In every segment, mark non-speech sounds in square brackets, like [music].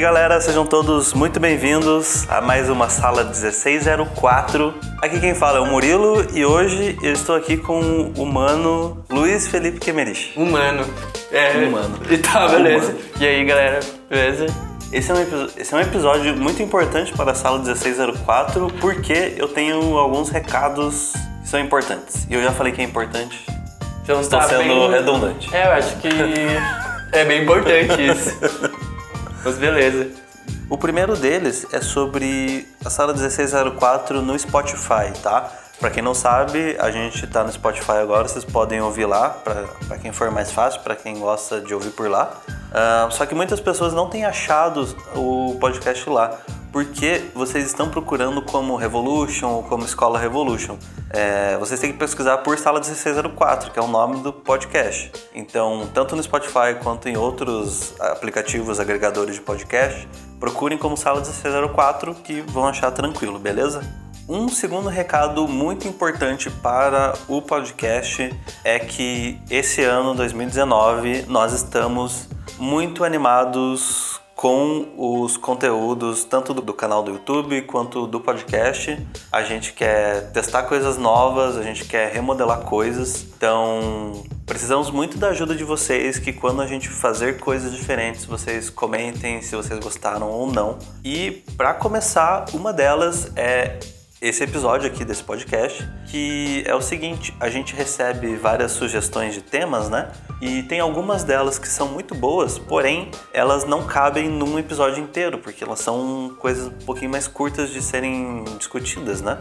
E aí galera, sejam todos muito bem-vindos a mais uma sala 1604. Aqui quem fala é o Murilo e hoje eu estou aqui com o humano Luiz Felipe Kemerich. Humano. É. Humano. E tá, beleza. Humano. E aí, galera? Beleza? Esse é, um, esse é um episódio muito importante para a sala 1604 porque eu tenho alguns recados que são importantes. E eu já falei que é importante, Então estou tá sendo bem... redundante. É, eu acho que [laughs] é bem importante isso. [laughs] Mas beleza. O primeiro deles é sobre a sala 1604 no Spotify, tá? Pra quem não sabe, a gente tá no Spotify agora, vocês podem ouvir lá, pra quem for mais fácil, pra quem gosta de ouvir por lá. Ah, só que muitas pessoas não têm achado o podcast lá, porque vocês estão procurando como Revolution ou como Escola Revolution. É, vocês têm que pesquisar por Sala 1604, que é o nome do podcast. Então, tanto no Spotify quanto em outros aplicativos agregadores de podcast, procurem como Sala 1604 que vão achar tranquilo, beleza? Um segundo recado muito importante para o podcast é que esse ano 2019 nós estamos muito animados com os conteúdos tanto do canal do YouTube quanto do podcast. A gente quer testar coisas novas, a gente quer remodelar coisas. Então, precisamos muito da ajuda de vocês que quando a gente fazer coisas diferentes, vocês comentem se vocês gostaram ou não. E para começar, uma delas é esse episódio aqui desse podcast, que é o seguinte, a gente recebe várias sugestões de temas, né? E tem algumas delas que são muito boas, porém elas não cabem num episódio inteiro, porque elas são coisas um pouquinho mais curtas de serem discutidas, né?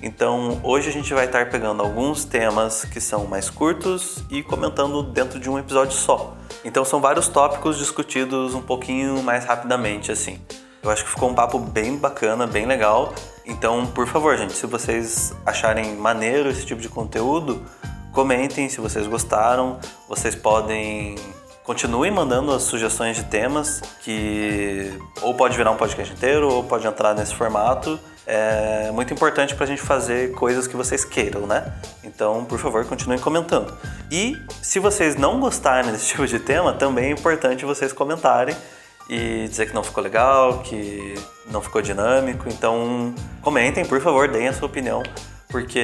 Então hoje a gente vai estar pegando alguns temas que são mais curtos e comentando dentro de um episódio só. Então são vários tópicos discutidos um pouquinho mais rapidamente, assim. Eu acho que ficou um papo bem bacana, bem legal. Então, por favor, gente, se vocês acharem maneiro esse tipo de conteúdo, comentem se vocês gostaram. Vocês podem continuem mandando as sugestões de temas que ou pode virar um podcast inteiro ou pode entrar nesse formato. É muito importante pra gente fazer coisas que vocês queiram, né? Então, por favor, continuem comentando. E se vocês não gostarem desse [laughs] tipo de tema, também é importante vocês comentarem e dizer que não ficou legal, que não ficou dinâmico. Então, comentem, por favor, deem a sua opinião, porque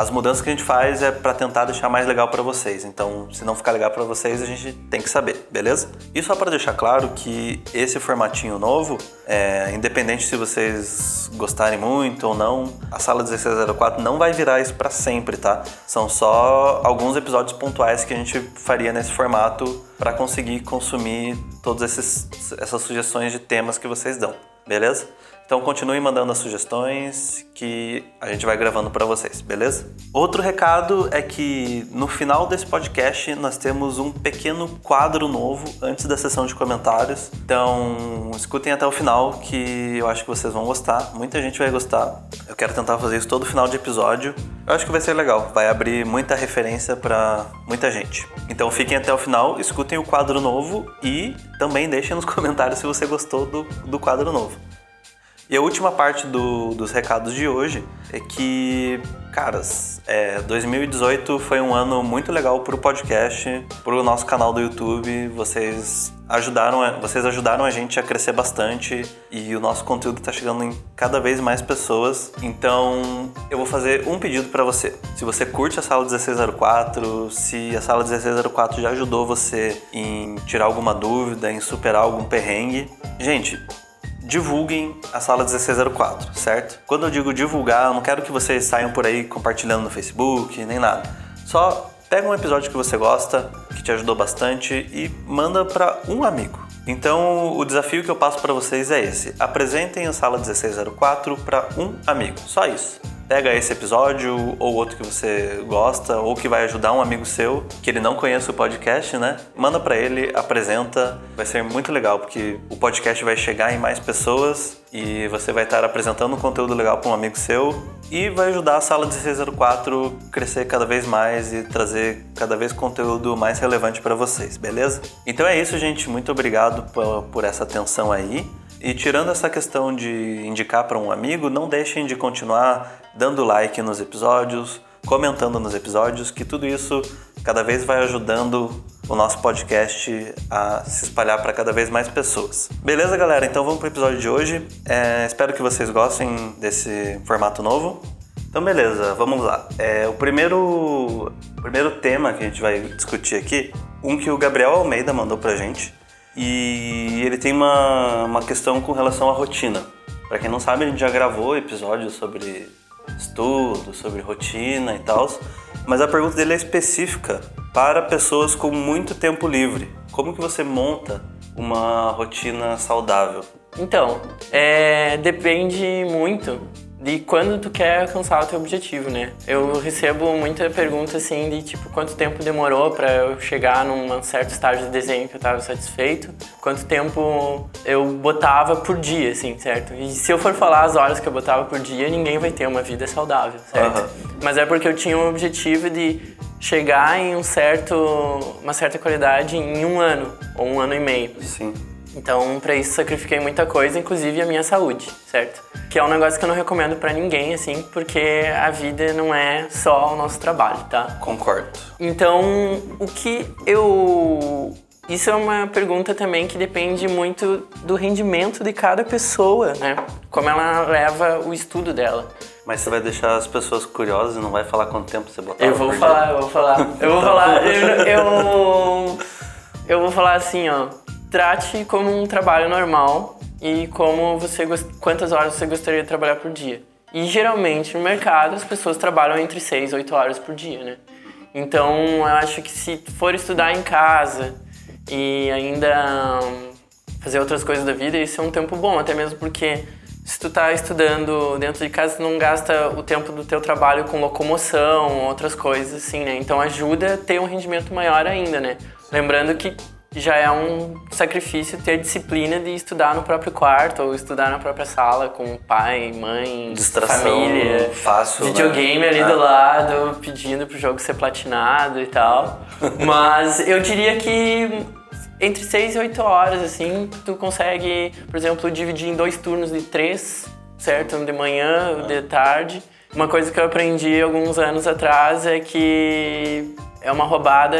as mudanças que a gente faz é para tentar deixar mais legal para vocês. Então, se não ficar legal para vocês, a gente tem que saber, beleza? E só para deixar claro que esse formatinho novo, é, independente se vocês gostarem muito ou não, a sala 1604 não vai virar isso para sempre, tá? São só alguns episódios pontuais que a gente faria nesse formato para conseguir consumir todas essas sugestões de temas que vocês dão, beleza? Então continue mandando as sugestões que a gente vai gravando para vocês, beleza? Outro recado é que no final desse podcast nós temos um pequeno quadro novo antes da sessão de comentários. Então escutem até o final que eu acho que vocês vão gostar. Muita gente vai gostar. Eu quero tentar fazer isso todo final de episódio. Eu acho que vai ser legal. Vai abrir muita referência para muita gente. Então fiquem até o final, escutem o quadro novo e também deixem nos [laughs] comentários se você gostou do, do quadro novo. E a última parte do- dos recados de hoje é que, caras, é, 2018 foi um ano muito legal pro podcast, pro nosso canal do YouTube. Vocês ajudaram, vocês ajudaram a gente a crescer bastante e o nosso conteúdo tá chegando em cada vez mais pessoas. Então, eu vou fazer um pedido para você. Se você curte a sala 1604, se a sala 1604 já ajudou você em tirar alguma dúvida, em superar algum perrengue, gente, divulguem a sala 1604, certo? Quando eu digo divulgar, eu não quero que vocês saiam por aí compartilhando no Facebook, nem nada. Só pega um episódio que você gosta, que te ajudou bastante e manda para um amigo. Então, o desafio que eu passo para vocês é esse: apresentem a sala 1604 para um amigo. Só isso. Pega esse episódio ou outro que você gosta ou que vai ajudar um amigo seu que ele não conhece o podcast, né? Manda pra ele, apresenta, vai ser muito legal porque o podcast vai chegar em mais pessoas e você vai estar apresentando um conteúdo legal para um amigo seu e vai ajudar a sala 1604 crescer cada vez mais e trazer cada vez conteúdo mais relevante para vocês, beleza? Então é isso, gente. Muito obrigado por essa atenção aí. E tirando essa questão de indicar para um amigo, não deixem de continuar dando like nos episódios, comentando nos episódios, que tudo isso cada vez vai ajudando o nosso podcast a se espalhar para cada vez mais pessoas. Beleza, galera? Então vamos para o episódio de hoje. É, espero que vocês gostem desse formato novo. Então, beleza, vamos lá. É, o primeiro, o primeiro tema que a gente vai discutir aqui, um que o Gabriel Almeida mandou pra gente, e ele tem uma, uma questão com relação à rotina. Para quem não sabe, a gente já gravou episódios sobre estudo, sobre rotina e tal, mas a pergunta dele é específica para pessoas com muito tempo livre. Como que você monta uma rotina saudável? Então, é, depende muito de quando tu quer alcançar o teu objetivo, né? Eu recebo muita pergunta assim de tipo quanto tempo demorou para eu chegar num certo estágio de desenho que eu estava satisfeito, quanto tempo eu botava por dia, assim, certo? E se eu for falar as horas que eu botava por dia, ninguém vai ter uma vida saudável, certo? Uhum. Mas é porque eu tinha um objetivo de chegar em um certo, uma certa qualidade em um ano ou um ano e meio. Sim. Então, para isso, sacrifiquei muita coisa, inclusive a minha saúde, certo? Que é um negócio que eu não recomendo para ninguém, assim, porque a vida não é só o nosso trabalho, tá? Concordo. Então, o que eu. Isso é uma pergunta também que depende muito do rendimento de cada pessoa, né? Como ela leva o estudo dela. Mas você vai deixar as pessoas curiosas e não vai falar quanto tempo você botava? Eu vou falar, eu vou falar. Eu vou [laughs] falar. Eu, eu, eu vou falar assim, ó trate como um trabalho normal e como você quantas horas você gostaria de trabalhar por dia. E geralmente no mercado as pessoas trabalham entre 6 e 8 horas por dia, né? Então eu acho que se for estudar em casa e ainda fazer outras coisas da vida, isso é um tempo bom, até mesmo porque se tu tá estudando dentro de casa, tu não gasta o tempo do teu trabalho com locomoção, outras coisas assim, né? Então ajuda a ter um rendimento maior ainda, né? Lembrando que já é um sacrifício ter disciplina de estudar no próprio quarto ou estudar na própria sala com pai, mãe, Distração família, fácil, né? videogame né? ali do lado, pedindo pro jogo ser platinado e tal. [laughs] Mas eu diria que entre 6 e 8 horas, assim, tu consegue, por exemplo, dividir em dois turnos de três, certo? Um de manhã, um de tarde. Uma coisa que eu aprendi alguns anos atrás é que é uma roubada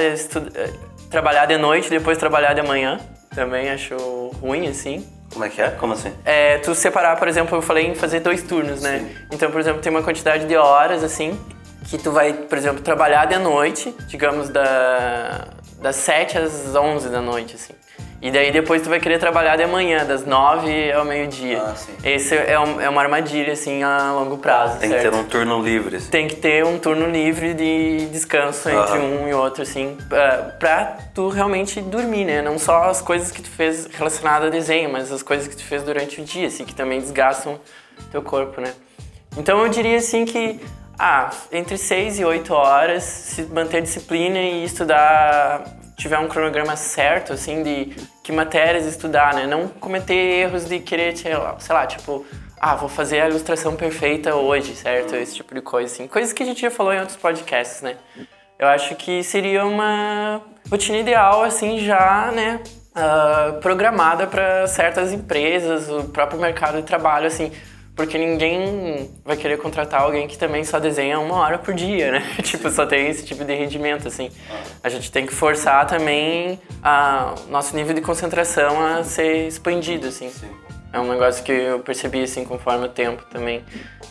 trabalhar de noite e depois trabalhar de manhã. Também acho ruim, assim. Como é que é? Como assim? É, tu separar, por exemplo, eu falei em fazer dois turnos, né? Sim. Então, por exemplo, tem uma quantidade de horas, assim, que tu vai, por exemplo, trabalhar de noite, digamos, da, das 7 às 11 da noite, assim. E daí depois tu vai querer trabalhar de manhã, das nove ao meio-dia. Ah, sim. Esse é, um, é uma armadilha, assim, a longo prazo, Tem certo? que ter um turno livre. Assim. Tem que ter um turno livre de descanso entre um e outro, assim, pra, pra tu realmente dormir, né? Não só as coisas que tu fez relacionadas a desenho, mas as coisas que tu fez durante o dia, assim, que também desgastam teu corpo, né? Então eu diria, assim, que ah, entre 6 e 8 horas, se manter disciplina e estudar tiver um cronograma certo, assim, de que matérias estudar, né? Não cometer erros de querer, sei lá, tipo, ah, vou fazer a ilustração perfeita hoje, certo? Esse tipo de coisa, assim. Coisas que a gente já falou em outros podcasts, né? Eu acho que seria uma rotina ideal, assim, já, né? Uh, programada para certas empresas, o próprio mercado de trabalho, assim porque ninguém vai querer contratar alguém que também só desenha uma hora por dia, né? [laughs] tipo, só tem esse tipo de rendimento, assim. A gente tem que forçar também a nosso nível de concentração a ser expandido, assim. Sim. É um negócio que eu percebi, assim, conforme o tempo também.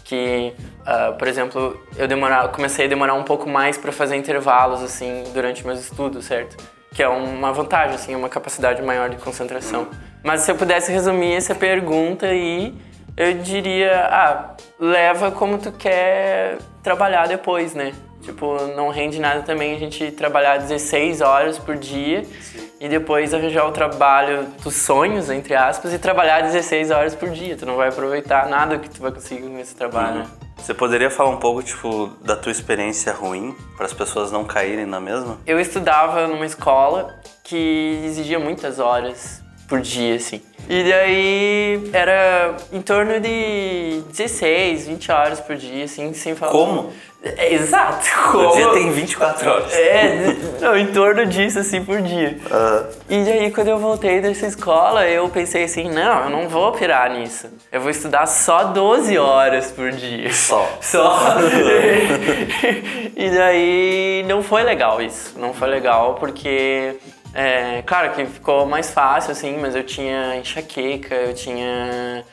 Que, uh, por exemplo, eu demorar, comecei a demorar um pouco mais para fazer intervalos, assim, durante meus estudos, certo? Que é uma vantagem, assim, uma capacidade maior de concentração. Mas se eu pudesse resumir essa pergunta aí eu diria, ah, leva como tu quer trabalhar depois, né? Tipo, não rende nada também a gente trabalhar 16 horas por dia Sim. e depois arranjar o trabalho dos sonhos, entre aspas, e trabalhar 16 horas por dia. Tu não vai aproveitar nada que tu vai conseguir com esse trabalho, uhum. Você poderia falar um pouco, tipo, da tua experiência ruim, para as pessoas não caírem na mesma? Eu estudava numa escola que exigia muitas horas por dia, assim. E daí era em torno de 16, 20 horas por dia, assim, sem falar. Como? É, exato. O [laughs] Como? dia tem 24 horas. É, não, em torno disso, assim, por dia. E daí, quando eu voltei dessa escola, eu pensei assim, não, eu não vou pirar nisso. Eu vou estudar só 12 horas por dia. Só. [laughs] Só. [laughs] e daí, não foi legal isso. Não foi legal porque... É, claro que ficou mais fácil, assim, mas eu tinha enxaqueca, eu tinha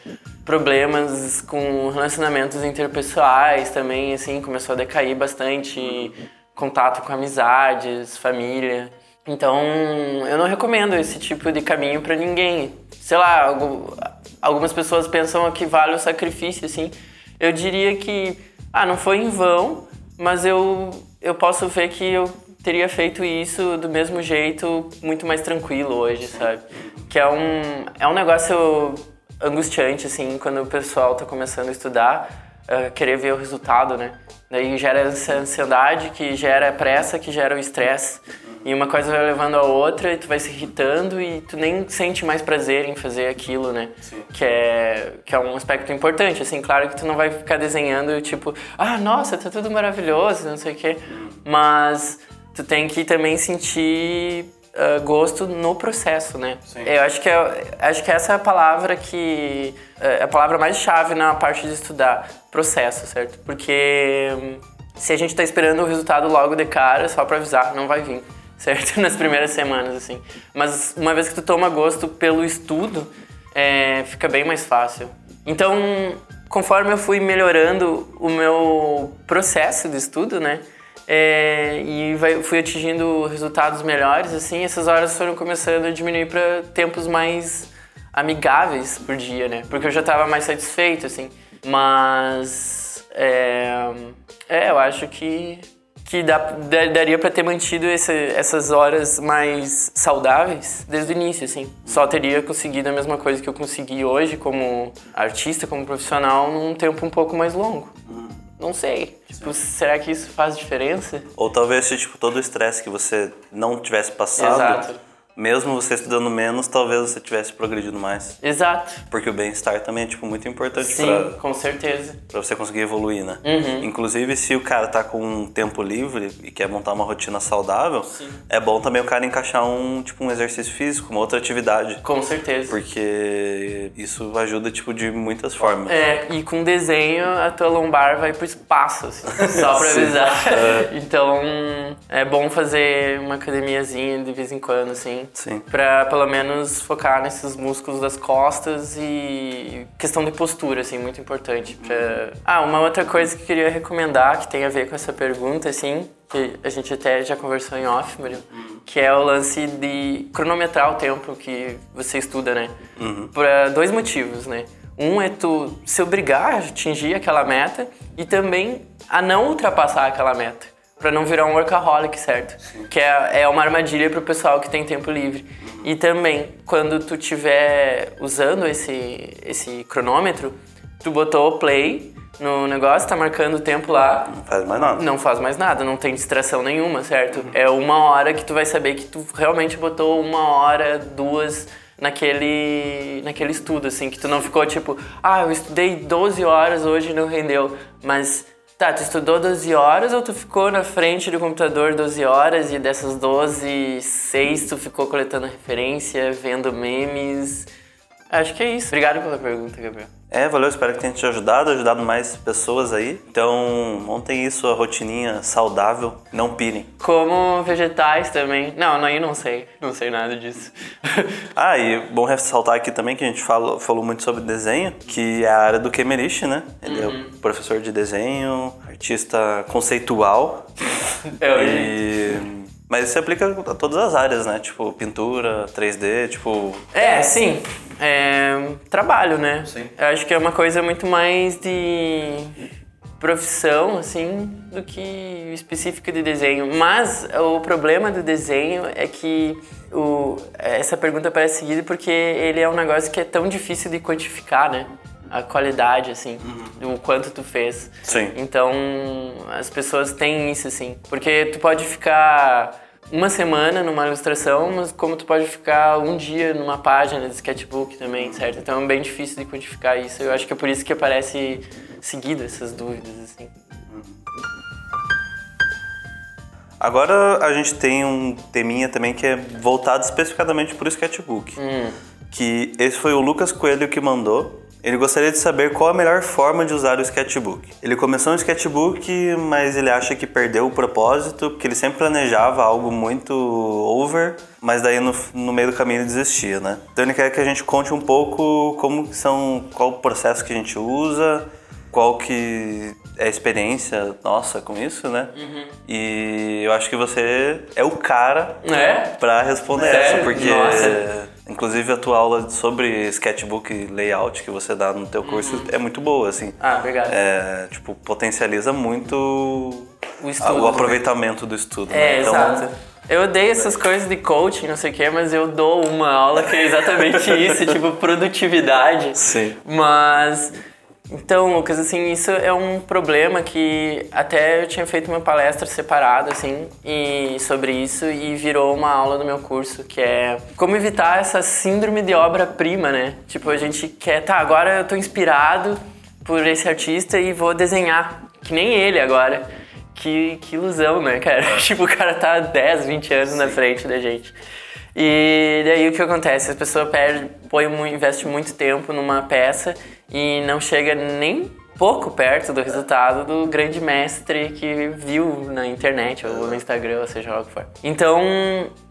problemas com relacionamentos interpessoais também, assim, começou a decair bastante contato com amizades, família. Então, eu não recomendo esse tipo de caminho pra ninguém. Sei lá, algu- algumas pessoas pensam que vale o sacrifício, assim. Eu diria que, ah, não foi em vão, mas eu, eu posso ver que eu teria feito isso do mesmo jeito, muito mais tranquilo hoje, sabe? Que é um, é um negócio angustiante, assim, quando o pessoal tá começando a estudar, eh, querer ver o resultado, né? Daí gera essa ansiedade, que gera pressa, que gera o estresse. E uma coisa vai levando a outra e tu vai se irritando e tu nem sente mais prazer em fazer aquilo, né? Que é, que é um aspecto importante, assim, claro que tu não vai ficar desenhando tipo, ah, nossa, tá tudo maravilhoso, não sei o quê. Mas tu tem que também sentir ah, gosto no processo, né? Eu acho que, é, acho que essa é a palavra que... É a palavra mais chave na parte de estudar, processo, certo? Porque hum, se a gente tá esperando o resultado logo de cara, só pra avisar, não vai vir, [laughs] certo? Nas primeiras semanas, assim. Mas uma vez que tu toma gosto pelo estudo, é, fica bem mais fácil. Então, conforme eu fui melhorando o meu processo de estudo, né? É, e vai- fui atingindo resultados melhores, assim, essas horas foram começando a diminuir para tempos mais amigáveis por dia, né? Porque eu já estava mais satisfeito, assim. Mas é, é, eu acho que que dá, da- daria para ter mantido esse- essas horas mais saudáveis desde o início, assim. Só teria conseguido a mesma coisa que eu consegui hoje como artista, como profissional, num tempo um pouco mais longo. Não sei. Tipo, será que isso faz diferença? Ou talvez se tipo, todo o estresse que você não tivesse passado, Exato. Mesmo você estudando menos, talvez você tivesse progredido mais. Exato. Porque o bem-estar também é tipo, muito importante Sim, pra, com certeza. pra você conseguir evoluir, né? Uhum. Inclusive, se o cara tá com um tempo livre e quer montar uma rotina saudável, é bom também o cara encaixar um, tipo, um exercício físico, uma outra atividade. Com certeza. Porque isso ajuda, tipo, de muitas formas. É, e com desenho a tua lombar vai pro espaço, assim, [laughs] só pra Sim. avisar. Então é bom fazer uma academiazinha de vez em quando, assim. Sim. Pra pelo menos focar nesses músculos das costas e questão de postura, assim, muito importante. Pra... Ah, uma outra coisa que eu queria recomendar, que tem a ver com essa pergunta, assim, que a gente até já conversou em off, Murilo, que é o lance de cronometrar o tempo que você estuda, né? Por dois motivos, né? Um é tu se obrigar a atingir aquela meta e também a não ultrapassar aquela meta. Pra não virar um workaholic, certo? Que é, é uma armadilha pro pessoal que tem tempo livre. E também, quando tu estiver usando esse, esse cronômetro, tu botou o play no negócio, tá marcando o tempo lá, Não faz mais nada. não faz mais nada, não tem distração nenhuma, certo? É uma hora que tu vai saber que tu realmente botou uma hora, duas naquele, naquele estudo, assim, que tu não ficou tipo, ah, eu estudei 12 horas hoje e não rendeu, mas tá, tu estudou 12 horas ou tu ficou na frente do computador 12 horas e dessas 12, 6 tu ficou coletando referência, vendo memes? Acho que é isso. Obrigado pela pergunta, Gabriel. É, valeu, espero que tenha te ajudado, ajudado mais pessoas aí. Então, montem isso, a rotininha saudável, não pirem. Como vegetais também. Não, eu não sei. Não sei nada disso. [laughs] Ah, e bom ressaltar aqui também que a gente falou, falou muito sobre desenho, que é a área do Kemerich, né? Ele é o professor de desenho, artista conceitual. Eu, E... Mas isso se aplica a todas as áreas, né? Tipo, pintura, 3D, tipo... É, sim. É, trabalho, né? Sim. Eu acho que é uma coisa muito mais de profissão, assim, do que específica de desenho. Mas o problema do desenho é que o, essa pergunta parece seguida porque ele é um negócio que é tão difícil de quantificar, né? A qualidade, assim, do quanto tu fez. Sim. Então, as pessoas têm isso, assim. Porque tu pode ficar uma semana numa ilustração, mas como tu pode ficar um dia numa página de sketchbook também, certo? Então é bem difícil de quantificar isso. Eu acho que é por isso que aparece seguido essas dúvidas, assim. Agora a gente tem um teminha também que é voltado especificadamente para o sketchbook. Hum. Que esse foi o Lucas Coelho que mandou. Ele gostaria de saber qual a melhor forma de usar o sketchbook. Ele começou no sketchbook, mas ele acha que perdeu o propósito, porque ele sempre planejava algo muito over, mas daí no, no meio do caminho ele desistia, né? Então ele quer que a gente conte um pouco como são, qual o processo que a gente usa, qual que é a experiência nossa com isso, né? E eu acho que você é o cara É? pra responder Sério? essa, porque Nossa. Inclusive a tua aula sobre sketchbook layout que você dá no teu curso é muito boa, assim. Ah, obrigado. É, tipo, potencializa muito O estudo. o aproveitamento do estudo. É, né? Então, exato. Eu odeio essas coisas de coaching, não sei o quê, mas eu dou uma aula que é exatamente [laughs] isso, tipo, produtividade. Sim. Mas. Então, Lucas, assim, isso é um problema que até eu tinha feito uma palestra separada, assim, e sobre isso e virou uma aula do meu curso, que é como evitar essa síndrome de obra-prima, né? Tipo, a gente quer, tá, agora eu tô inspirado por esse artista e vou desenhar, que nem ele agora. Que, que ilusão, né, cara? [laughs] tipo, o cara tá 10, 20 anos na frente da gente. E daí o que acontece? A pessoa perde, põe, investe muito tempo numa peça e não chega nem pouco perto do resultado do grande mestre que viu na internet ou no Instagram, ou seja lá o que for. Então,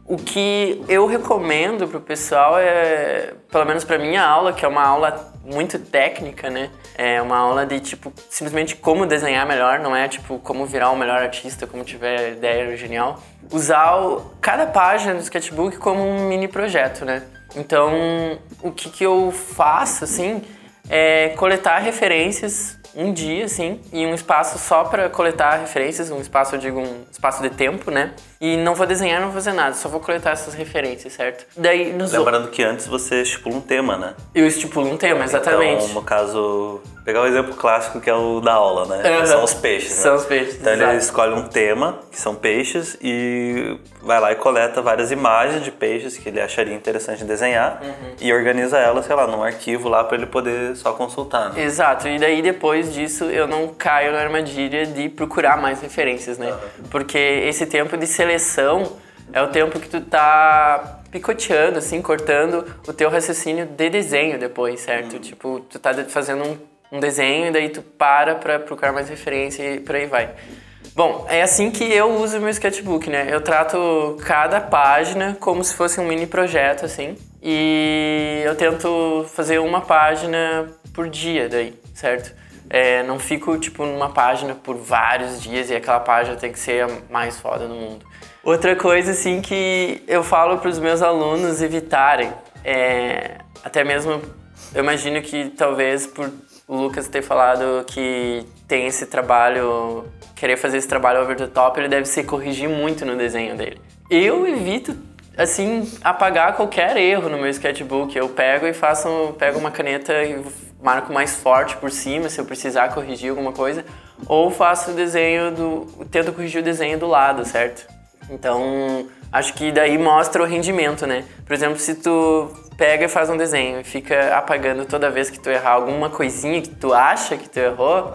o que eu recomendo pro pessoal é, pelo menos pra minha aula, que é uma aula muito técnica, né? É uma aula de tipo simplesmente como desenhar melhor, não é tipo como virar o melhor artista, como tiver ideia genial. Usar o- cada página do sketchbook como um mini projeto, né? Então, o que, que eu faço assim é coletar referências um dia, assim, e um espaço só para coletar referências, um espaço, eu digo, um espaço de tempo, né? E não vou desenhar, não vou fazer nada, só vou coletar essas referências, certo? Daí, nos Lembrando que antes você estipula um tema, né? eu estipulo um tema, exatamente. Então, no caso, pegar o exemplo clássico que é o da aula, né? Aham. São os peixes, né? São os peixes, Então ele escolhe um tema, que são peixes, e vai lá e coleta várias imagens de peixes que ele acharia interessante desenhar Uhum. e organiza elas, sei lá, num arquivo lá para ele poder só consultar, né? Exato, e daí depois disso eu não caio na armadilha de procurar mais referências, né? Porque esse tempo de seleção é o tempo que tu tá picoteando, assim, cortando o teu raciocínio de desenho depois, certo? Tipo, tu tá fazendo um, um desenho e daí tu para pra procurar mais referência e por aí vai. Bom, é assim que eu uso o meu sketchbook, né? Eu trato cada página como se fosse um mini projeto, assim. E eu tento fazer uma página por dia daí, certo? É, não fico, tipo, numa página por vários dias e aquela página tem que ser a mais foda do mundo. Outra coisa, assim, que eu falo para os meus alunos evitarem, é, até mesmo, eu imagino que talvez por o Lucas ter falado que tem esse trabalho, querer fazer esse trabalho over the top, ele deve se corrigir muito no desenho dele. Eu evito, assim, apagar qualquer erro no meu sketchbook. Eu pego e faço, pego uma caneta e marco mais forte por cima se eu precisar corrigir alguma coisa, ou faço o desenho do, tento corrigir o desenho do lado, certo? Então, acho que daí mostra o rendimento, né? Por exemplo, se tu pega e faz um desenho e fica apagando toda vez que tu errar alguma coisinha que tu acha que tu errou,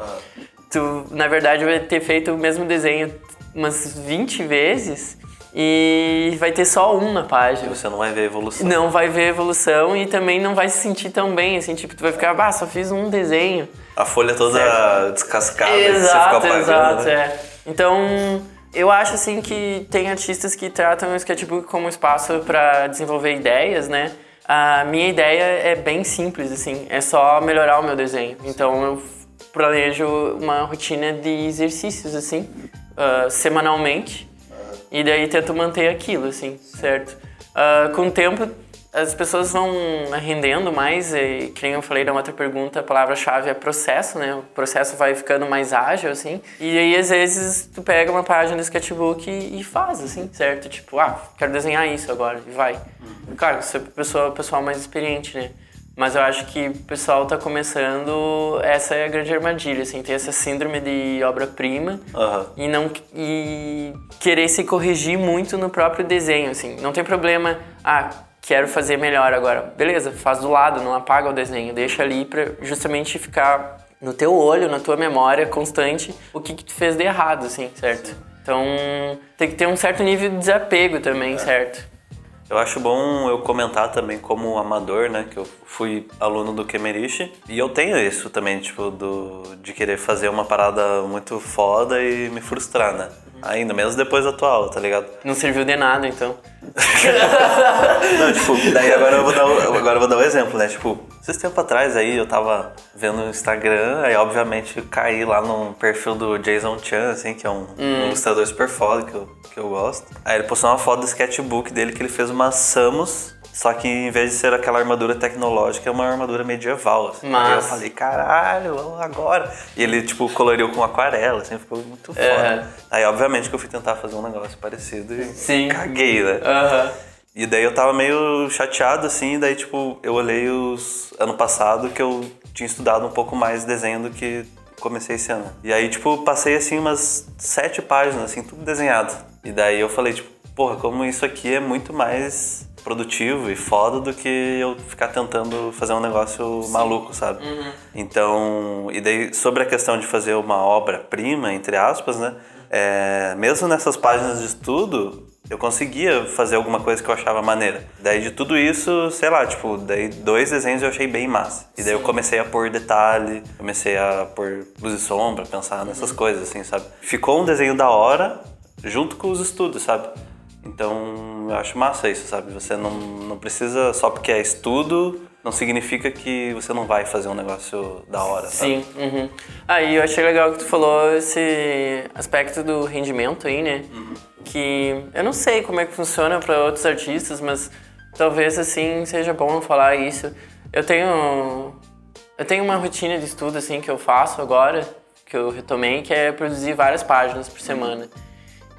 tu, na verdade, vai ter feito o mesmo desenho umas 20 vezes e vai ter só um na página. Você não vai ver evolução. Não vai ver evolução e também não vai se sentir tão bem, assim, tipo, tu vai ficar, ah, só fiz um desenho. A folha toda descascada, você fica Exato, apagando. exato, né? é. Então, eu acho assim que tem artistas que tratam o sketchbook como espaço para desenvolver ideias, né? A minha ideia é bem simples, assim, é só melhorar o meu desenho. Então, eu planejo uma rotina de exercícios, assim, ah, semanalmente. E daí tento manter aquilo, assim, certo? Ah, com o tempo, as pessoas vão rendendo mais, e, que nem eu falei na outra pergunta, a palavra-chave é processo, né? O processo vai ficando mais ágil, assim. E aí, às vezes, tu pega uma página do sketchbook e, e faz, assim, certo? Tipo, ah, quero desenhar isso agora, e vai. Claro, isso é pro pessoal, mais experiente, né? Mas eu acho que o pessoal tá começando. Essa é a grande armadilha, assim, ter essa síndrome de obra-prima Aham. e não e querer se corrigir muito no próprio desenho, assim. Não tem problema, ah, quero fazer melhor agora. Beleza, faz do lado, não apaga o desenho, deixa ali pra justamente ficar no teu olho, na tua memória constante, o que que tu fez de errado, assim, certo? Então, tem que ter um certo nível de desapego também, certo? Eu acho bom eu comentar também como amador, né? Que eu fui aluno do Kemerish. E eu tenho isso também, tipo, do, de querer fazer uma parada muito foda e me frustrar, né? Ainda, mesmo depois da tua aula, tá ligado? Não serviu de nada, então. Não, tipo, daí agora eu vou dar, o- agora vou dar um exemplo, né? Tipo, esses tempos atrás aí eu tava vendo no Instagram, aí obviamente caí lá no perfil do Jason Chan, assim, que é um, um ilustrador super foda que eu, que eu gosto. Aí ele postou uma foto do sketchbook dele que ele fez uma Samus, só que em vez de ser aquela armadura tecnológica, é uma armadura medieval, assim. Eu falei, caralho, agora. E ele, tipo, coloriu com aquarela, assim, ficou muito foda. É. Aí, obviamente, que eu fui tentar fazer um negócio parecido e Sim. caguei, né? Aham. E daí eu tava meio chateado, assim, daí, tipo, eu olhei os ano passado que eu tinha estudado um pouco mais desenho do que comecei esse ano. E aí, tipo, passei, assim, umas sete páginas, assim, tudo desenhado. E daí eu falei, tipo, porra, como isso aqui é muito mais produtivo e foda do que eu ficar tentando fazer um negócio maluco, sabe? Então, e daí sobre a questão de fazer uma obra-prima, entre aspas, né? É, mesmo nessas páginas de estudo, eu conseguia fazer alguma coisa que eu achava maneira. Daí de tudo isso, sei lá, tipo, daí dois desenhos eu achei bem massa. E daí eu comecei a pôr detalhe, comecei a pôr luz e sombra, pensar nessas coisas, assim, sabe? Ficou um desenho da hora junto com os estudos, sabe? Então, eu acho massa isso, sabe? Você não, não precisa, só porque é estudo, não significa que você não vai fazer um negócio da hora, sabe? Sim, uhum. Aí eu achei legal que tu falou esse aspecto do rendimento aí, né? Que eu não sei como é que funciona para outros artistas, mas talvez assim seja bom falar isso. Eu tenho eu tenho uma rotina de estudo assim que eu faço agora, que eu retomei, que é produzir várias páginas por semana.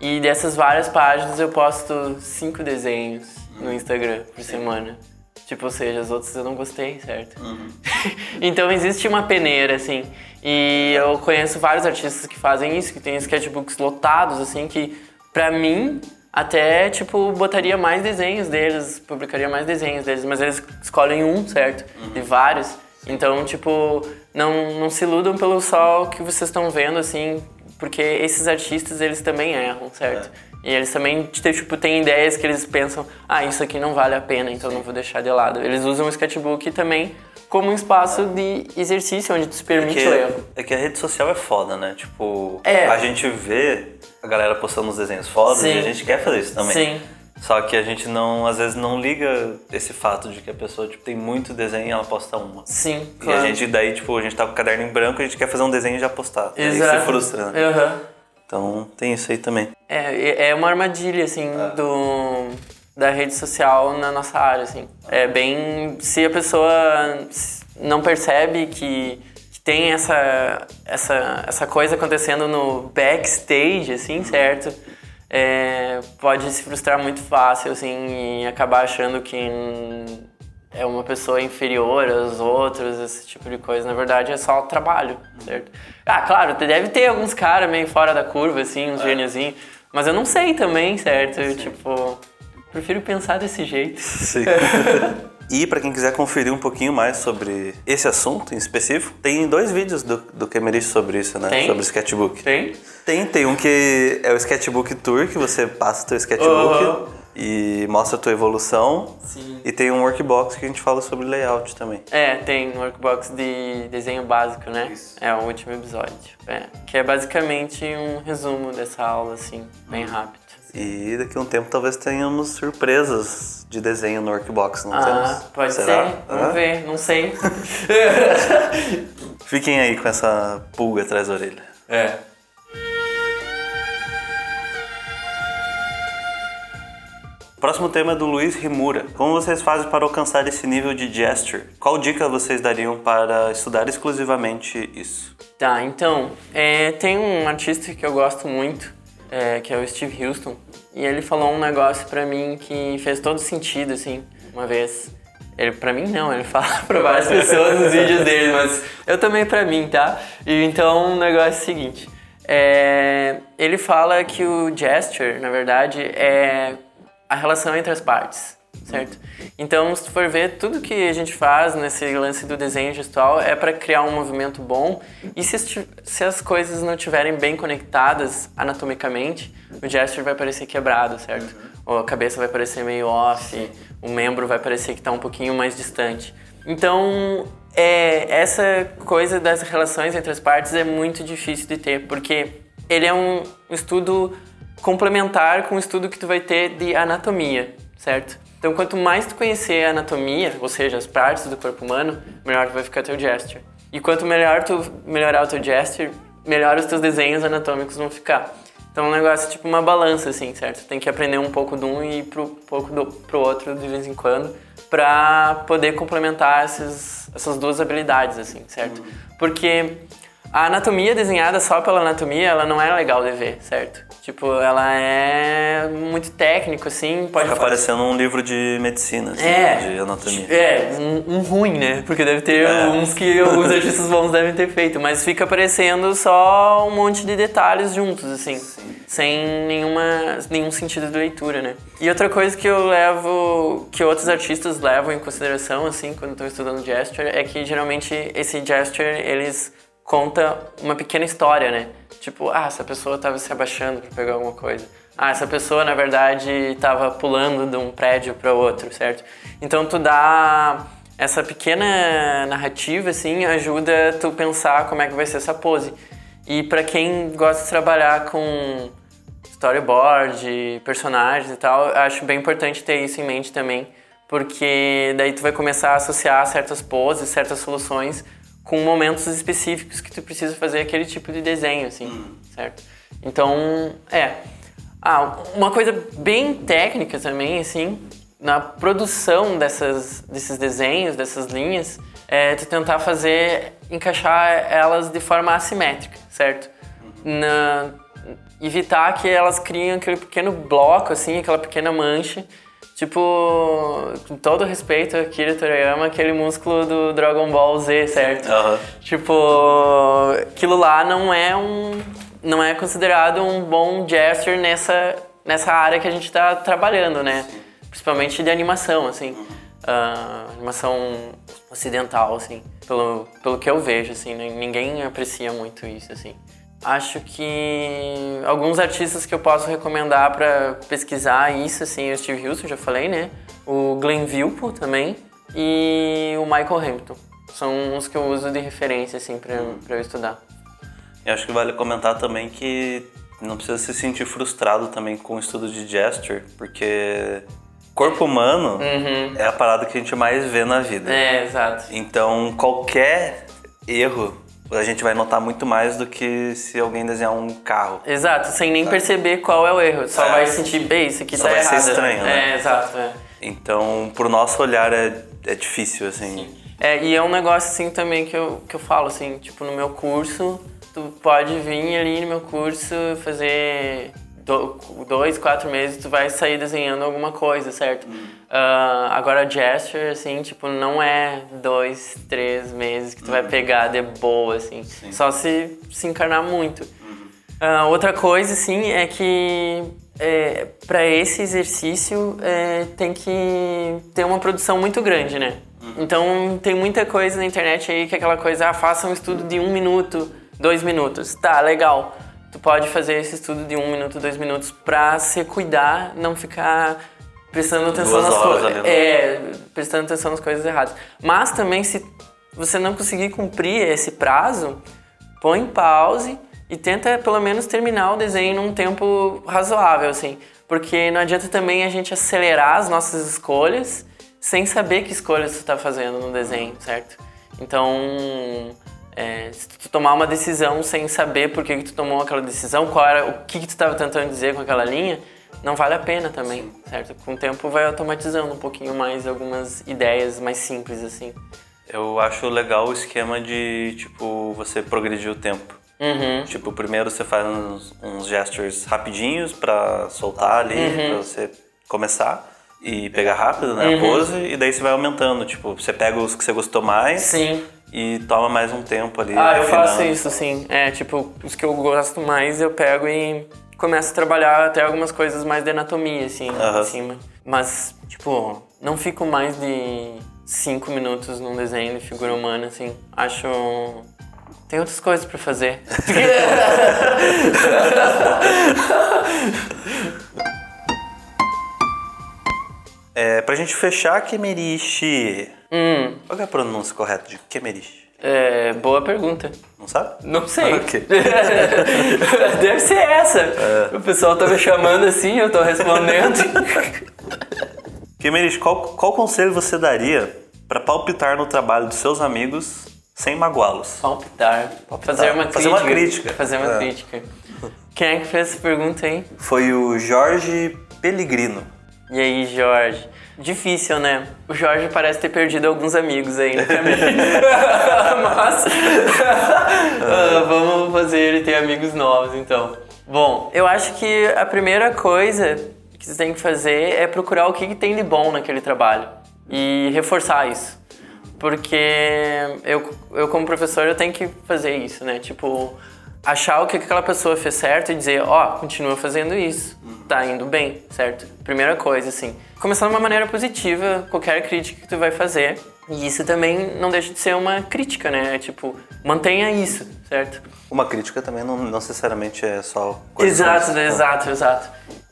E dessas várias páginas eu posto cinco desenhos no Instagram por semana. Tipo, ou seja, as outras eu não gostei, certo? [laughs] então existe uma peneira, assim. E eu conheço vários artistas que fazem isso, que tem sketchbooks lotados, assim, que pra mim até, tipo, botaria mais desenhos deles, publicaria mais desenhos deles, mas eles escolhem um, certo? De vários. Então, tipo, não, não se iludam pelo só que vocês estão vendo, assim, porque esses artistas, eles também erram, certo? E eles também, tipo, têm ideias que eles pensam, ah, isso aqui não vale a pena, então não vou deixar de lado. Eles usam o sketchbook também como um espaço de exercício, onde tu se permite o erro. é que a rede social é foda, né? Tipo, É. a gente vê a galera postando os desenhos fodas Sim. e a gente quer fazer isso também. Sim. Só que a gente não, às vezes, não liga esse fato de que a pessoa tipo, tem muito desenho e ela posta uma. Sim, E claro. a gente daí, tipo, a gente tá com o caderno em branco, a gente quer fazer um desenho e já postar. Aí Exato. se frustra, né? Aham. Então tem isso aí também. É, é uma armadilha, assim, do, da rede social na nossa área, assim. É bem... Se a pessoa não percebe que, que tem essa, essa, essa coisa acontecendo no backstage, assim, certo? É, pode se frustrar muito fácil, assim, e acabar achando que é uma pessoa inferior aos outros, esse tipo de coisa. Na verdade, é só trabalho, certo? Ah, claro, deve ter alguns caras meio fora da curva, assim, uns gêniozinhos. Mas eu não sei também, certo? Eu, tipo, prefiro pensar desse jeito. Sim. [laughs] e para quem quiser conferir um pouquinho mais sobre esse assunto em específico, tem dois vídeos do, do Kemerich sobre isso, né? Tem? Sobre sketchbook. Tem? Tem, tem um que é o sketchbook tour, que você passa o teu sketchbook Aham. e mostra a tua evolução. Sim. E tem um workbox que a gente fala sobre layout também. É, tem um workbox de desenho básico, né? Isso. É o último episódio. É, que é basicamente um resumo dessa aula, assim, bem rápido. E daqui a um tempo talvez tenhamos surpresas de desenho no workbox, não Ah, temos? pode Será? ser. Vamos ver, não sei. [laughs] Fiquem aí com essa pulga atrás da orelha. É. O próximo tema é do Luiz Rimura. Como vocês fazem para alcançar esse nível de gesture? Qual dica vocês dariam para estudar exclusivamente isso? Tá, então, é, tem um artista que eu gosto muito, é, que é o Steve Houston, e ele falou um negócio pra mim que fez todo sentido, assim, uma vez. Ele, pra mim não, ele [laughs] fala pra várias pessoas nos vídeos dele, mas eu também pra mim, tá? E então o negócio é o seguinte. É, ele fala que o gesture, na verdade, é a relação entre as partes, certo? Então, se tu for ver, tudo que a gente faz nesse lance do desenho gestual é para criar um movimento bom e se, se as coisas não estiverem bem conectadas anatomicamente, o gesture vai parecer quebrado, certo? Ou a cabeça vai parecer meio off, o membro vai parecer que está um pouquinho mais distante. Então, é, essa coisa das relações entre as partes é muito difícil de ter, porque ele é um estudo complementar com o estudo que tu vai ter de anatomia, certo? Então, quanto mais tu conhecer a anatomia, ou seja, as partes do corpo humano, melhor vai ficar teu gesture. E quanto melhor tu melhorar o teu gesture, melhor os teus desenhos anatômicos vão ficar. Então, é um negócio tipo uma balança, assim, certo? Tem que aprender um pouco de um e ir pro, pouco do, pro outro de vez em quando, pra poder complementar esses, essas duas habilidades, assim, certo? Porque a anatomia desenhada só pela anatomia, ela não é legal de ver, certo? Tipo, ela é muito técnico, assim, pode Fica parecendo um livro de medicina, assim, é, de anatomia. É, um, um ruim, né? Porque deve ter É. uns que alguns artistas bons devem ter feito, mas fica parecendo só um monte de detalhes juntos, assim, sem nenhuma, nenhum sentido de leitura, né? E outra coisa que eu levo, que outros artistas levam em consideração, assim, quando estão estudando gesture, é que geralmente esse gesture, eles conta uma pequena história, né? Tipo, ah, essa pessoa estava se abaixando para pegar alguma coisa. Ah, essa pessoa, na verdade, estava pulando de um prédio para outro, certo? Então, tu dá essa pequena narrativa, assim, ajuda tu pensar como é que vai ser essa pose. E para quem gosta de trabalhar com storyboard, personagens e tal, acho bem importante ter isso em mente também, porque daí tu vai começar a associar certas poses, certas soluções com momentos específicos que tu precisa fazer aquele tipo de desenho, assim, certo? Então, é. Ah, uma coisa bem técnica também, assim, na produção dessas, desses desenhos, dessas linhas, é tu tentar fazer, encaixar elas de forma assimétrica, certo? Na, evitar que elas criem aquele pequeno bloco, assim, aquela pequena mancha, Tipo, com todo respeito a Akira Toriyama, aquele músculo do Dragon Ball Z, certo? Aham. Tipo, aquilo lá não é um não é considerado um bom gesture nessa nessa área que a gente está trabalhando, né? Principalmente de animação, assim. Ah, animação ocidental, assim. Pelo, pelo que eu vejo, assim. né? Ninguém aprecia muito isso, assim. Acho que alguns artistas que eu posso recomendar para pesquisar isso, assim, o Steve Wilson, já falei, né? O Glenn Vilpo também e o Michael Hampton. São os que eu uso de referência, assim, pra, pra eu estudar. Eu acho que vale comentar também que não precisa se sentir frustrado também com o estudo de gesture, porque corpo humano é a parada que a gente mais vê na vida. É, exato. Então, qualquer erro a gente vai notar muito mais do que se alguém desenhar um carro. Exato, sem nem perceber qual é o erro. Só É. vai sentir, bem, isso aqui Só tá vai ser errado. estranho, né? É, exato. É. Então, pro nosso olhar é, é difícil, assim. É, e é um negócio assim também que eu, que eu falo, assim, tipo, no meu curso, tu pode vir ali no meu curso fazer do- dois, quatro meses, tu vai sair desenhando alguma coisa, certo? Ah, agora, gesture, assim, tipo, não é dois, três meses que tu vai pegar de boa, assim. Só se se encarnar muito. Ah, outra coisa, assim, é que é, para esse exercício é, tem que ter uma produção muito grande, né? Então tem muita coisa na internet aí que é aquela coisa, ah, faça um estudo de um minuto, dois minutos. Tá, legal. Tu pode fazer esse estudo de um minuto, dois minutos pra se cuidar, não ficar prestando atenção Duas nas coisas. É, prestando atenção nas coisas erradas. Mas também se você não conseguir cumprir esse prazo, põe em pause e tenta pelo menos terminar o desenho num tempo razoável, assim. Porque não adianta também a gente acelerar as nossas escolhas sem saber que escolhas tu tá fazendo no desenho, certo? Então, é, se tu tomar uma decisão sem saber por que, que tu tomou aquela decisão, qual era o que, que tu estava tentando dizer com aquela linha, não vale a pena também, certo? Com o tempo vai automatizando um pouquinho mais algumas ideias mais simples, assim. Eu acho legal o esquema de, tipo, você progredir o tempo. Uhum. Tipo, primeiro você faz uns, uns gestures rapidinhos pra soltar ali, Uhum. pra você começar. e pegar rápido, né? A pose, e daí você vai aumentando. Tipo, você pega os que você gostou mais Sim. E toma mais um tempo ali. Ah, eu faço isso, sim. É, tipo, os que eu gosto mais eu pego e começo a trabalhar até algumas coisas mais de anatomia, assim, Aham. em cima. Mas, tipo, não fico mais de cinco minutos num desenho de figura humana, assim. Acho. Tem outras coisas pra fazer. [laughs] É, pra gente fechar, Kemerishi. Hum, Qual é a pronúncia correta de Kemerishi? é, boa pergunta. Não sabe? Não sei. Ok. [laughs] Deve ser essa. O pessoal tá me chamando assim, eu tô respondendo. [laughs] Kemerishi, qual, qual conselho você daria pra palpitar no trabalho dos seus amigos sem magoá-los? Palpitar. Fazer uma crítica. Fazer uma crítica. Fazer uma É. crítica. Quem é que fez essa pergunta aí? Foi o Jorge Pellegrino. E aí, Jorge? Difícil, né? O Jorge parece ter perdido alguns amigos aí no caminho. [laughs] Mas [laughs] ah, vamos fazer ele ter amigos novos, então. Bom, eu acho que a primeira coisa que você tem que fazer é procurar o que, que tem de bom naquele trabalho e reforçar isso. Porque eu, eu como professor, eu tenho que fazer isso, né? Tipo, achar o que aquela pessoa fez certo e dizer, ó, continua fazendo isso, tá indo bem, certo? Primeira coisa, assim. Começar de uma maneira positiva, qualquer crítica que tu vai fazer. E isso também não deixa de ser uma crítica, né? É tipo, mantenha isso, certo? Uma crítica também não, não necessariamente é só coisa Exato, exato, exato.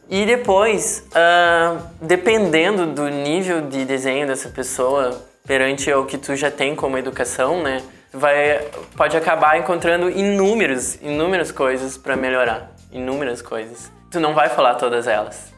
E depois, ah, dependendo do nível de desenho dessa pessoa perante o que tu já tem como educação, né? Tu Vai, pode acabar encontrando inúmeros, inúmeras coisas para melhorar. Inúmeras coisas. Tu não vai falar todas elas.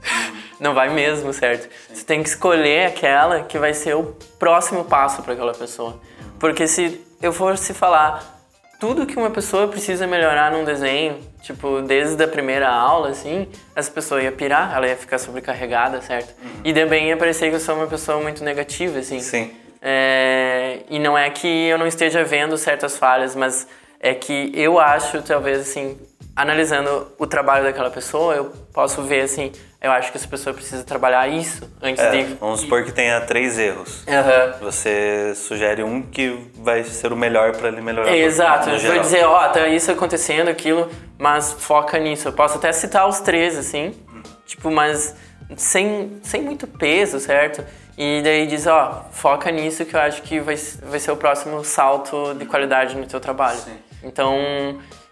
Não vai mesmo, certo? Você tem que escolher aquela que vai ser o próximo passo para aquela pessoa. Porque se eu fosse falar tudo que uma pessoa precisa melhorar num desenho, tipo, desde a primeira aula, assim, essa pessoa ia pirar, ela ia ficar sobrecarregada, certo? E também ia parecer que eu sou uma pessoa muito negativa, assim. Sim. É, e não é que eu não esteja vendo certas falhas, mas é que eu acho, talvez, assim, analisando o trabalho daquela pessoa, eu posso ver, assim, eu acho que essa pessoa precisa trabalhar isso antes É, de... vamos supor que tenha três erros. Aham. Você sugere um que vai ser o melhor pra ele melhorar. Exato, eu vou dizer, ó, tá isso acontecendo, aquilo, mas foca nisso. Eu posso até citar os três, assim, tipo, mas sem, sem muito peso, certo? E daí diz, ó, foca nisso que eu acho que vai, vai ser o próximo salto de qualidade no teu trabalho. Então,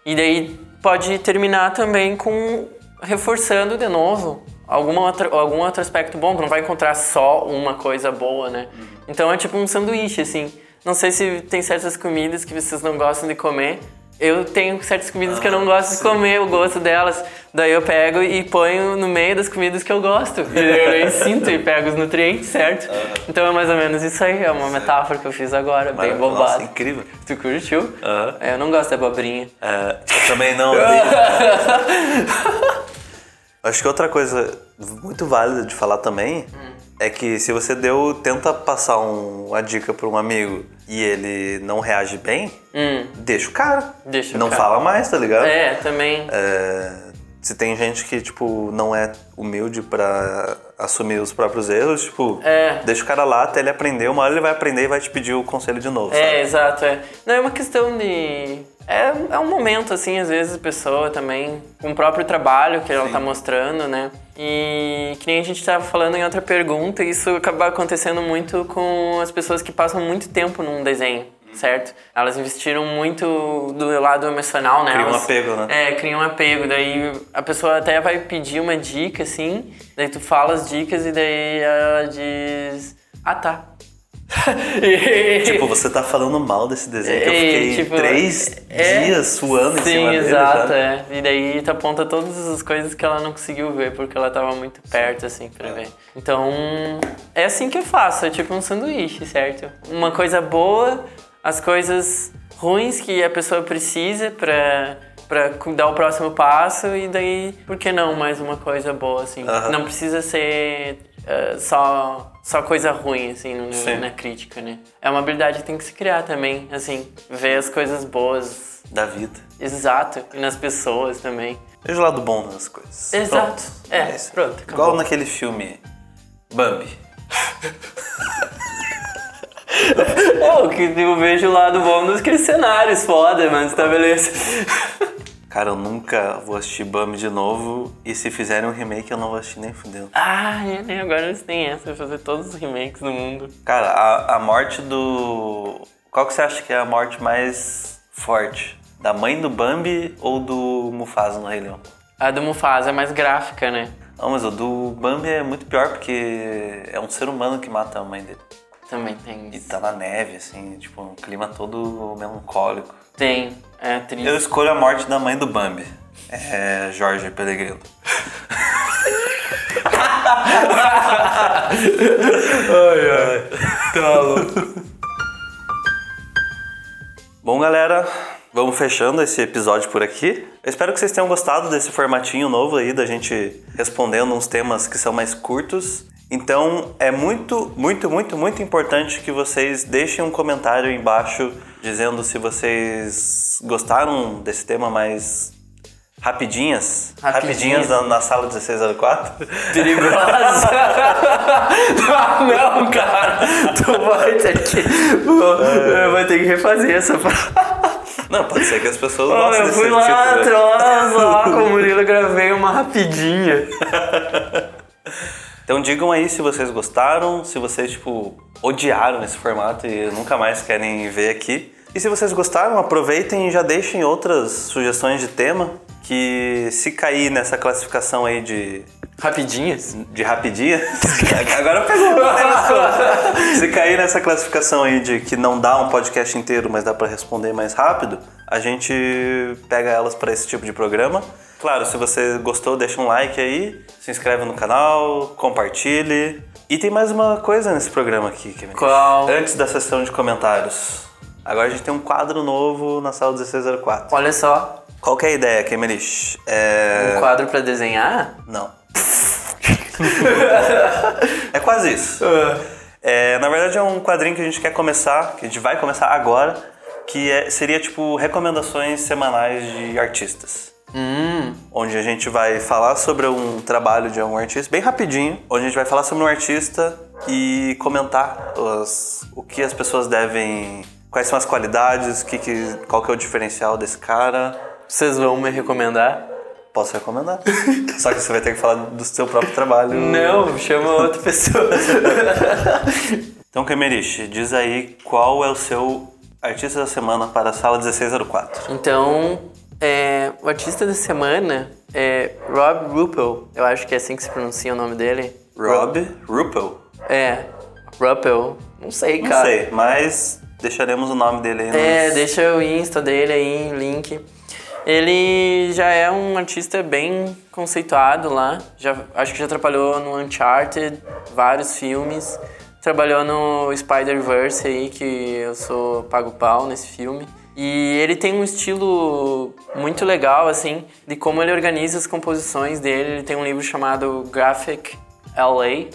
e daí pode terminar também com reforçando de novo alguma outra, algum outro aspecto bom, não vai encontrar só uma coisa boa, né? Então é tipo um sanduíche, assim. Não sei se tem certas comidas que vocês não gostam de comer. Eu tenho certas comidas que eu não gosto de comer, o gosto delas. Daí eu pego e ponho no meio das comidas que eu gosto. E daí eu sinto e pego os nutrientes, certo? Então é mais ou menos isso aí, é uma metáfora que eu fiz agora, bem bobada. Nossa, incrível. Tu curtiu? Aham. É, eu não gosto da abobrinha. É, eu também não. eu- [laughs] Acho que outra coisa muito válida de falar também Hum. É que se você deu, tenta passar um- uma dica para um amigo e ele não reage bem, Hum, deixa o cara. Deixa o não cara. fala mais, tá ligado? é, também. É, se tem gente que, tipo, não é humilde pra assumir os próprios erros, tipo, É. deixa o cara lá até ele aprender. Uma hora ele vai aprender e vai te pedir o conselho de novo, É, sabe? exato, é. Não, é uma questão de. É, é um momento, assim, às vezes a pessoa também, com o próprio trabalho que ela tá mostrando, né? E que nem a gente tava falando em outra pergunta, isso acaba acontecendo muito com as pessoas que passam muito tempo num desenho, certo? Elas investiram muito do lado emocional, né? Cria um apego, né? É, cria um apego. Daí a pessoa até vai pedir uma dica, assim, daí tu fala as dicas e daí ela diz. Ah, tá. [laughs] E- Tipo, você tá falando mal desse desenho que eu e, fiquei tipo, três é- dias suando em Sim, cima dele, exato, sabe? é. E daí tu aponta todas as coisas que ela não conseguiu ver, porque ela tava muito perto, assim, pra ver. Então, é assim que eu faço, é tipo um sanduíche, certo? Uma coisa boa, as coisas ruins que a pessoa precisa pra, pra dar o próximo passo, e daí, por que não mais uma coisa boa, assim? Não precisa ser eh, só, só coisa ruim, assim, no- na crítica, né? É uma habilidade que tem que se criar também, assim, ver as coisas boas Da vida. Exato, e nas pessoas também. Veja o lado bom nas coisas. Exato. Pronto. É, isso. pronto, acabou. Igual naquele filme Bambi. Pô, [laughs] o que eu vejo o lado bom dos cenários foda, mas tá beleza. [laughs] Cara, eu nunca vou assistir Bambi de novo. E se fizerem um remake, eu não vou assistir nem fudendo. Ah, é, né? Agora eles têm essa, fazer todos os remakes do mundo. Cara, a, a morte do. Qual que você acha que é a morte mais forte? Da mãe do Bambi ou do Mufasa no Rei Leão? A do Mufasa é mais gráfica, né? Não, mas o do Bambi é muito pior porque é um ser humano que mata a mãe dele. Também tem E isso. tá na neve, assim, tipo, um clima todo melancólico. Tem, é triste. Eu escolho a morte da mãe do Bambi. É Jorge Pellegrino. [laughs] ai, ai. Tá louco. Bom, galera, vamos fechando esse episódio por aqui. Eu espero que vocês tenham gostado desse formatinho novo aí, da gente respondendo uns temas que são mais curtos. Então, é muito, muito, muito, muito importante que vocês deixem um comentário embaixo dizendo se vocês gostaram desse tema mais rapidinhas, Rapidinhas. rapidinhas na, na sala 1604. [laughs] Perigosa. [laughs] ah, não, cara. Tu vai ter que. Vai ter que refazer essa. Não, pode ser que as pessoas Oh, gostem eu fui lá tipo, né? atrás, lá com o Murilo, gravei uma rapidinha. [laughs] Então digam aí se vocês gostaram, se vocês, tipo, odiaram esse formato e nunca mais querem ver aqui. E se vocês gostaram, aproveitem e já deixem outras sugestões de tema que se cair nessa classificação aí de, Rapidinhas? de rapidinha... [laughs] Agora pegou. né? se cair nessa classificação aí de que não dá um podcast inteiro, mas dá pra responder mais rápido, a gente pega elas para esse tipo de programa. Claro, se você gostou, deixa um like aí, se inscreve no canal, compartilhe. E tem mais uma coisa nesse programa aqui, Kevin. Qual? Antes da sessão de comentários. Agora a gente tem um quadro novo na sala 1604. Olha só, Qual que é a ideia, Kemerich? É... um quadro pra desenhar? Não. [laughs] é quase isso. É, na verdade é um quadrinho que a gente quer começar, que a gente vai começar agora, que é- seria tipo recomendações semanais de artistas. Hum, Onde a gente vai falar sobre um trabalho de um artista, bem rapidinho, onde a gente vai falar sobre um artista e comentar as- o que as pessoas devem. Quais são as qualidades, que, que- qual que é o diferencial desse cara. vocês vão me recomendar? Posso recomendar. [laughs] Só que você vai ter que falar do seu próprio trabalho. Não, chama outra pessoa. [laughs] Então, Kemerich, diz aí qual é o seu artista da semana para a sala 1604. Então, é, o artista da semana é Rob Ruppel. Eu acho que é assim que se pronuncia o nome dele. Rob Ruppel. É, Ruppel. Não sei, Não cara. sei, mas deixaremos o nome dele aí É, nos- deixa o Insta dele aí, link. Ele já é um artista bem conceituado lá. Já, acho que já trabalhou no Uncharted, vários filmes. Trabalhou no Spider-Verse aí, que eu sou pago pau nesse filme. E ele tem um estilo muito legal, assim, de como ele organiza as composições dele. Ele tem um livro chamado Graphic LA.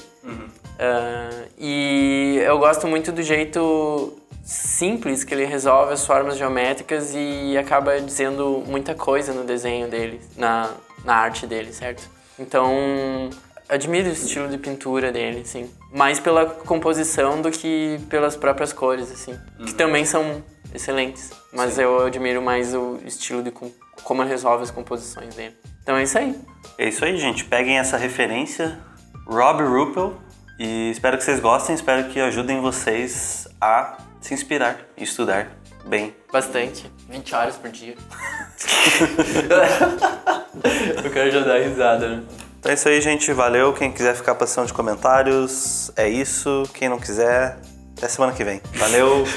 Ah, e eu gosto muito do jeito simples que ele resolve as formas geométricas e acaba dizendo muita coisa no desenho dele, na, na arte dele, certo? Então, admiro o estilo de pintura dele, assim. Mais pela composição do que pelas próprias cores, assim. Que também são excelentes. Mas eu admiro mais o estilo de com- como ele resolve as composições dele. Então é isso aí. É isso aí, gente. Peguem essa referência, Rob Ruppel, e espero que vocês gostem, espero que ajudem vocês a se inspirar e estudar bem. Bastante. 20 horas por dia. [laughs] eu quero já dar risada, né? Então é isso aí, gente. Valeu. Quem quiser ficar sessão de comentários, é isso. Quem não quiser, até semana que vem. Valeu. [laughs]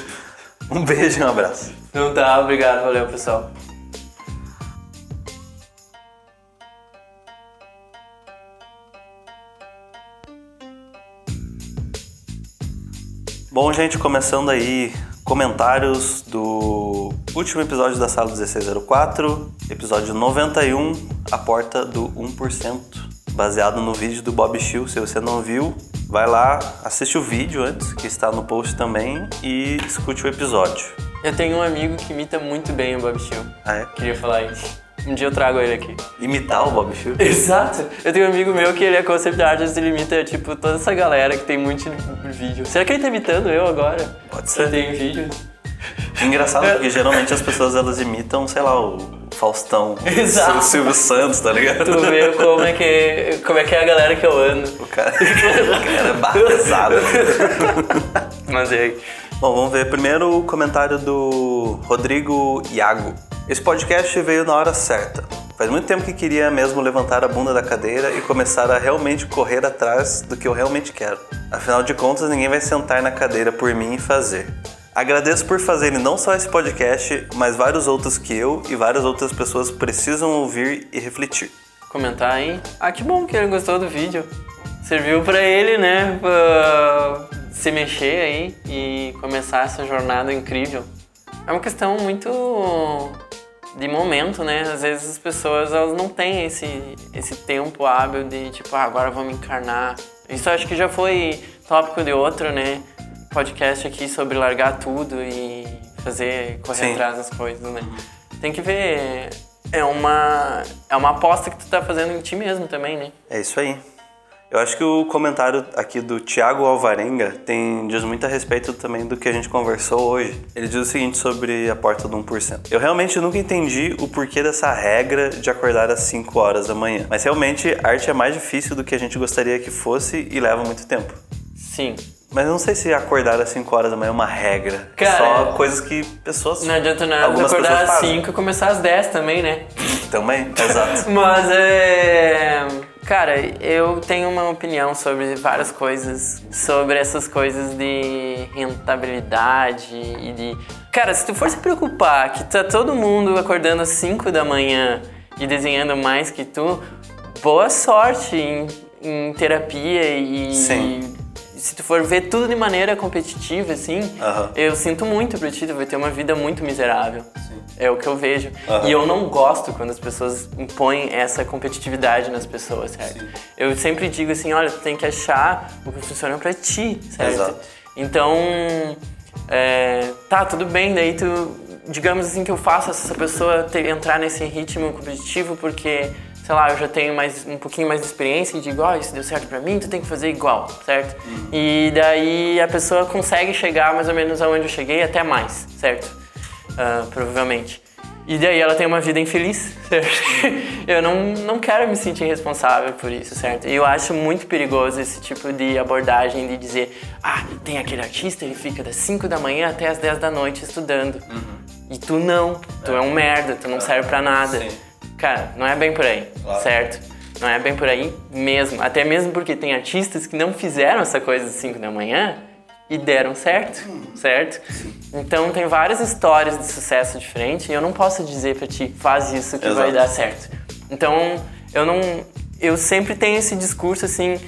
Um beijo e um abraço. Não tá, obrigado, valeu pessoal. Bom, gente, começando aí comentários do último episódio da Sala 1604, episódio 91, A Porta do 1%, baseado no vídeo do Bob Shill. Se você não viu, vai lá, assiste o vídeo antes, que está no post também, e escute o episódio. Eu tenho um amigo que imita muito bem o Bob Shill. Ah, é? Queria falar isso. Um dia eu trago ele aqui. Imitar o Bob Chu? Exato. Eu tenho um amigo meu que ele é concept artist, ele imita, tipo, toda essa galera que tem muito vídeo. Será que ele tá imitando eu agora? Pode ser. Eu tenho vídeo. Engraçado, [laughs] porque geralmente as pessoas elas imitam, sei lá, o Faustão, Exato. o Silvio Santos, tá ligado? Tu vê como é que, como é, que é a galera que eu ando. O cara, o cara é barrezado. [laughs] Mas e aí? Bom, vamos ver primeiro o comentário do Rodrigo Iago. Esse podcast veio na hora certa. Faz muito tempo que queria mesmo levantar a bunda da cadeira e começar a realmente correr atrás do que eu realmente quero. Afinal de contas, ninguém vai sentar na cadeira por mim e fazer. Agradeço por fazerem não só esse podcast, mas vários outros que eu e várias outras pessoas precisam ouvir e refletir. Comentar aí. Ah, que bom que ele gostou do vídeo. Serviu pra ele, né? Pra se mexer aí e começar essa jornada incrível. É uma questão muito de momento, né? Às vezes as pessoas elas não têm esse, esse tempo hábil de tipo, ah, agora vou me encarnar. Isso acho que já foi tópico de outro, né? Podcast aqui sobre largar tudo e fazer, correr Sim. atrás das coisas, né? Tem que ver. É uma, é uma aposta que tu tá fazendo em ti mesmo também, né? É isso aí. Eu acho que o comentário aqui do Thiago Alvarenga tem, diz muito a respeito também do que a gente conversou hoje. Ele diz o seguinte sobre a porta do 1%. Eu realmente nunca entendi o porquê dessa regra de acordar às 5 horas da manhã. Mas realmente, arte é mais difícil do que a gente gostaria que fosse e leva muito tempo. Sim. Mas eu não sei se acordar às 5 horas da manhã é uma regra. Cara, Só coisas que pessoas. Não adianta nada acordar às fazem. 5 e começar às 10 também, né? Também? Exato. [laughs] Mas é. Cara, eu tenho uma opinião sobre várias coisas, sobre essas coisas de rentabilidade e de. Cara, se tu for se preocupar que tá todo mundo acordando às 5 da manhã e desenhando mais que tu, boa sorte em, em terapia e. Sim. Se tu for ver tudo de maneira competitiva, assim, Aham. eu sinto muito pra ti, tu vai ter uma vida muito miserável. É o que eu vejo. Aham. E eu não gosto quando as pessoas impõem essa competitividade nas pessoas, certo? Eu sempre digo assim, olha, tu tem que achar o que funciona pra ti, certo? Exato. Então, é, tá, tudo bem, daí tu, digamos assim, que eu faço essa pessoa ter, entrar nesse ritmo competitivo porque, sei lá, eu já tenho mais, um pouquinho mais de experiência e digo, ó, isso deu certo pra mim, tu tem que fazer igual, certo? E daí a pessoa consegue chegar mais ou menos aonde eu cheguei, até mais, certo? Ah, provavelmente. E daí ela tem uma vida infeliz, [laughs] certo? Eu não, não quero me sentir responsável por isso, certo? E eu acho muito perigoso esse tipo de abordagem de dizer ah, tem aquele artista, ele fica das 5 da manhã até as 10 da noite estudando. E tu não, tu é um merda, tu não serve pra nada. Sim. Cara, não é bem por aí, Claro. certo? Não é bem por aí mesmo. Até mesmo porque tem artistas que não fizeram essa coisa às 5 da manhã e deram certo, certo? Então tem várias histórias de sucesso diferentes e eu não posso dizer pra ti, faz isso que vai Exato. dar certo. Então eu não. Eu sempre tenho esse discurso assim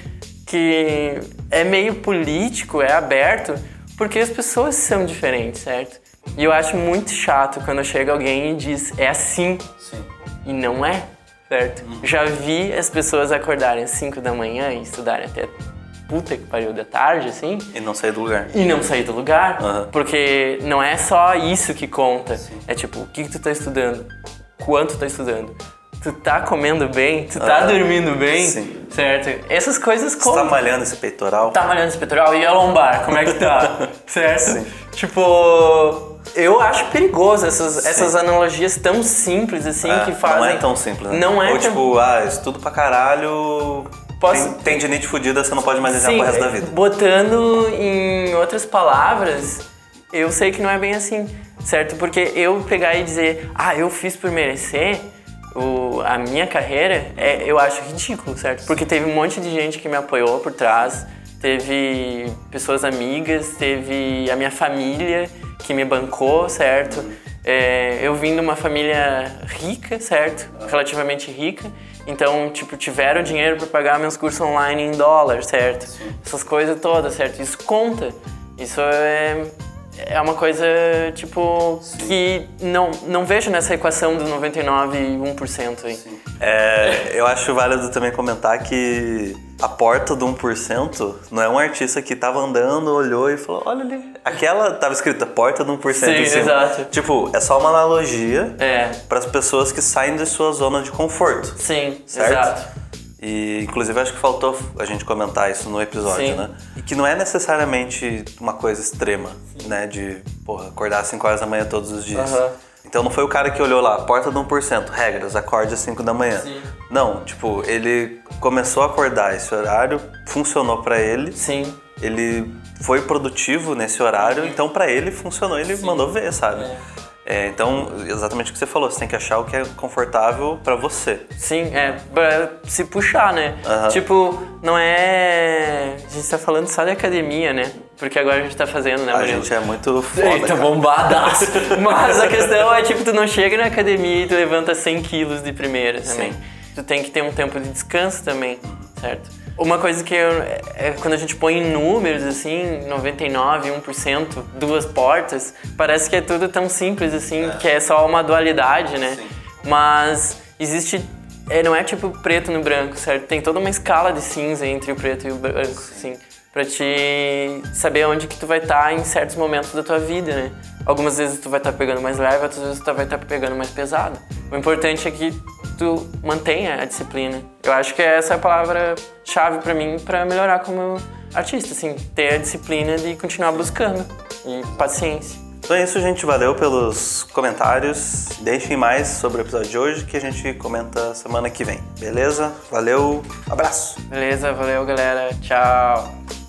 que é meio político, é aberto, porque as pessoas são diferentes, certo? E eu acho muito chato quando chega alguém e diz é assim Sim. E não é, certo? Já vi as pessoas acordarem às 5 da manhã e estudarem até puta que pariu da tarde, assim, E não sair do lugar. e não sair do lugar. Aham. Porque não é só isso que conta. É tipo, o que, que tu tá estudando? Quanto tá estudando? Tu tá comendo bem? Tu tá Aham. dormindo bem? Sim. Certo? Essas coisas tá contam. malhando esse peitoral? Tá malhando esse peitoral e a lombar, como é que tá? [laughs] certo? Tipo, eu acho perigoso essas, essas analogias tão simples assim É, que fazem. Não é tão simples, né? Não é Ou tão- tipo, ah, estudo pra caralho. Posso- Tem, tem dinite fudida, você não pode mais desenhar Sim, pro resto da vida. botando em outras palavras, eu sei que não é bem assim, certo? Porque eu pegar e dizer, ah, eu fiz por merecer o, a minha carreira, é, eu acho ridículo, certo? Porque teve um monte de gente que me apoiou por trás, teve pessoas amigas, teve a minha família que me bancou, certo? É, eu vim de uma família rica, certo? Relativamente rica. Então, tipo, tiveram dinheiro para pagar meus cursos online em dólar, certo? Essas coisas todas, certo? Isso conta. Isso é, é uma coisa, tipo, que não, não vejo nessa equação do 99 e 1% aí. É, eu acho válido também comentar que a porta do 1% não é um artista que tava andando, olhou e falou, olha ali. Aquela tava escrita porta do 1% Sim, em cima. exato. Tipo, é só uma analogia É, para as pessoas que saem de sua zona de conforto. sim, Certo? exato. E inclusive acho que faltou a gente comentar isso no episódio, Sim. né? E que não é necessariamente uma coisa extrema, né? De, porra, acordar às 5 horas da manhã todos os dias. Então não foi o cara que olhou lá, porta do 1%, regras, acorde às 5 da manhã. Sim. Não, tipo, ele começou a acordar esse horário, funcionou pra ele, Sim, ele foi produtivo nesse horário, então pra ele funcionou, ele mandou ver, sabe? É, então, exatamente o que você falou, você tem que achar o que é confortável pra você. sim, é pra se puxar, né? Aham. Tipo, não é. A gente tá falando só de academia, né? Porque agora a gente tá fazendo, né, A Murilo? gente é muito foda. Eita, cara. bombadaço! [laughs] Mas a questão é, tipo, tu não chega na academia e tu levanta 100 quilos de primeira também. Sim. Tu tem que ter um tempo de descanso também, certo? Uma coisa que eu, é quando a gente põe em números, assim, 99, 1%, duas portas, parece que é tudo tão simples, assim, que é só uma dualidade, né? Sim. Mas existe... É, não é tipo preto no branco, certo? Tem toda uma escala de cinza entre o preto e o branco, assim pra te saber onde que tu vai estar em certos momentos da tua vida, né? Algumas vezes tu vai estar pegando mais leve, outras vezes tu vai estar pegando mais pesado. O importante é que tu mantenha a disciplina. Eu acho que essa é a palavra-chave pra mim pra melhorar como artista, assim, ter a disciplina de continuar buscando e paciência. Então é isso, gente. Valeu pelos comentários. Deixem mais sobre o episódio de hoje que a gente comenta semana que vem. Beleza? Valeu. Abraço. Beleza? Valeu, galera. Tchau.